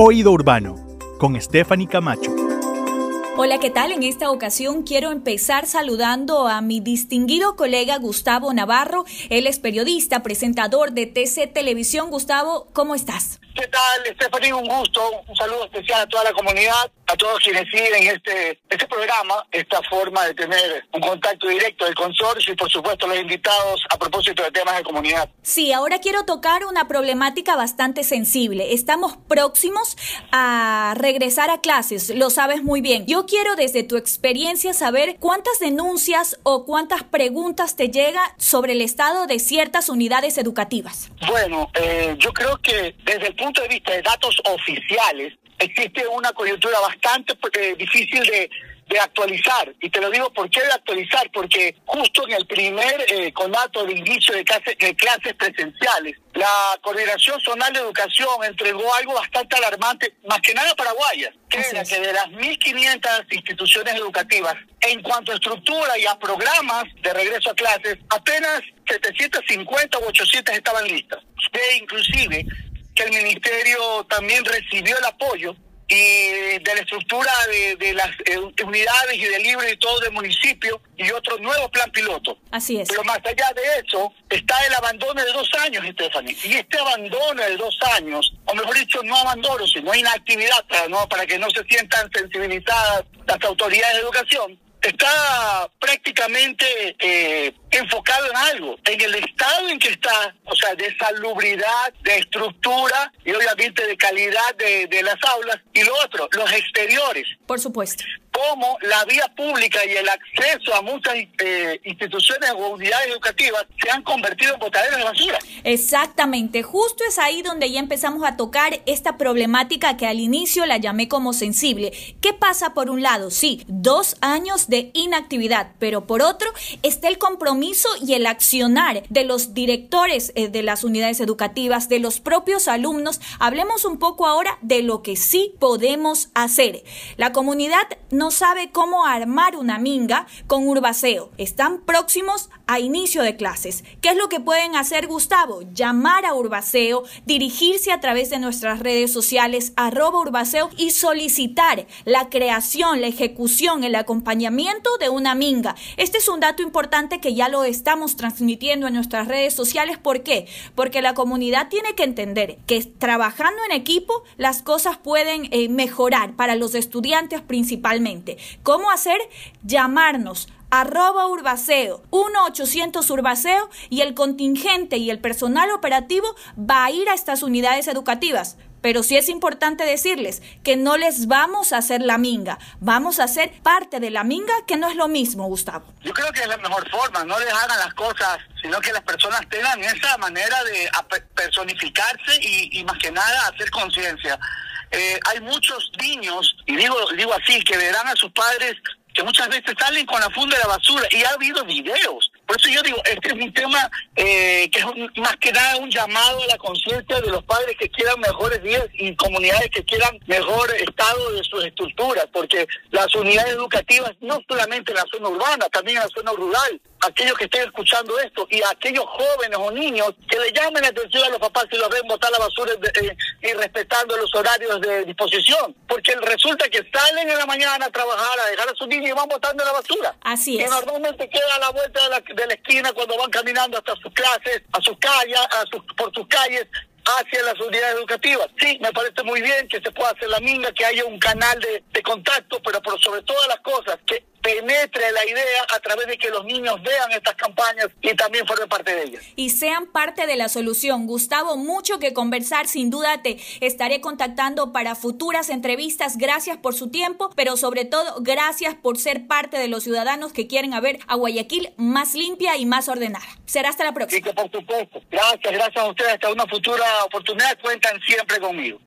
Oído Urbano, con Stephanie Camacho. Hola, ¿qué tal? En esta ocasión quiero empezar saludando a mi distinguido colega Gustavo Navarro. Él es periodista, presentador de TC Televisión. Gustavo, ¿cómo estás? ¿Qué tal, Stephanie? Un gusto. Un saludo especial a toda la comunidad, a todos quienes siguen este, este programa, esta forma de tener un contacto directo del consorcio y, por supuesto, los invitados a propósito de temas de comunidad. Sí, ahora quiero tocar una problemática bastante sensible. Estamos próximos a regresar a clases, lo sabes muy bien. Yo quiero, desde tu experiencia, saber cuántas denuncias o cuántas preguntas te llega sobre el estado de ciertas unidades educativas. Bueno, eh, yo creo que desde el punto punto de vista de datos oficiales, existe una coyuntura bastante eh, difícil de, actualizar. Y te lo digo, ¿por qué de actualizar? Porque justo en el primer eh, conato de inicio de, de clases presenciales, la Coordinación Zonal de Educación entregó algo bastante alarmante, más que nada paraguayas, que era que de las 1.500 instituciones educativas, en cuanto a estructura y a programas de regreso a clases, apenas 750 u 800 estaban listas. Que inclusive que el ministerio también recibió el apoyo y de la estructura de, las eh, unidades y de libre y todo del municipio y otro nuevo plan piloto. Así es. Pero más allá de eso está el abandono de dos años, Stephanie. Y este abandono de dos años, o mejor dicho, no abandono, sino inactividad, para, ¿no? para que no se sientan sensibilizadas las autoridades de educación, está prácticamente eh, enfocado en algo, en el estado en que está, o sea, de salubridad, de estructura y obviamente de calidad de, de las aulas. Y lo otro, los exteriores. Por supuesto cómo la vía pública y el acceso a muchas eh, instituciones o unidades educativas se han convertido en botaderos de basura. Exactamente, justo es ahí donde ya empezamos a tocar esta problemática que al inicio la llamé como sensible. ¿Qué pasa por un lado? Sí, dos años de inactividad, pero por otro está el compromiso y el accionar de los directores eh, de las unidades educativas, de los propios alumnos. Hablemos un poco ahora de lo que sí podemos hacer. La comunidad no sabe cómo armar una minga con Urbaceo. Están próximos a inicio de clases. ¿Qué es lo que pueden hacer, Gustavo? Llamar a Urbaceo, dirigirse a través de nuestras redes sociales, arroba Urbaceo, y solicitar la creación, la ejecución, el acompañamiento de una minga. Este es un dato importante que ya lo estamos transmitiendo en nuestras redes sociales. ¿Por qué? Porque la comunidad tiene que entender que trabajando en equipo las cosas pueden eh, mejorar para los estudiantes principalmente. ¿Cómo hacer? Llamarnos arroba urbaceo, 1-800 urbaceo y el contingente y el personal operativo va a ir a estas unidades educativas. Pero sí es importante decirles que no les vamos a hacer la minga, vamos a ser parte de la minga, que no es lo mismo, Gustavo. Yo creo que es la mejor forma, no les hagan las cosas, sino que las personas tengan esa manera de personificarse y, y más que nada hacer conciencia. Eh, hay muchos niños, y digo, digo así, que verán a sus padres que muchas veces salen con la funda de la basura y ha habido videos. Por eso yo digo, este es un tema eh, que es más que nada un llamado a la conciencia de los padres que quieran mejores días y comunidades que quieran mejor estado de sus estructuras, porque las unidades educativas, no solamente en la zona urbana, también en la zona rural, aquellos que estén escuchando esto y aquellos jóvenes o niños que le llamen la atención a los papás si los ven botar la basura eh, y respetando los horarios de disposición. Porque resulta que salen en la mañana a trabajar, a dejar a sus niños y van botando la basura. Así es. Y normalmente queda a la vuelta de la, de la esquina cuando van caminando hasta sus clases, a sus calles, a sus, por sus calles, hacia las unidades educativas. Sí, me parece muy bien que se pueda hacer la minga, que haya un canal de, de contacto, pero por sobre todas las cosas, que penetre la idea a través de que los niños vean estas campañas y también formen parte de ellas. Y sean parte de la solución. Gustavo, mucho que conversar, sin duda te estaré contactando para futuras entrevistas. Gracias por su tiempo, pero sobre todo gracias por ser parte de los ciudadanos que quieren ver a Guayaquil más limpia y más ordenada. Será hasta la próxima. Sí, que por supuesto. Gracias, gracias a ustedes. Hasta una futura oportunidad. Cuentan siempre conmigo.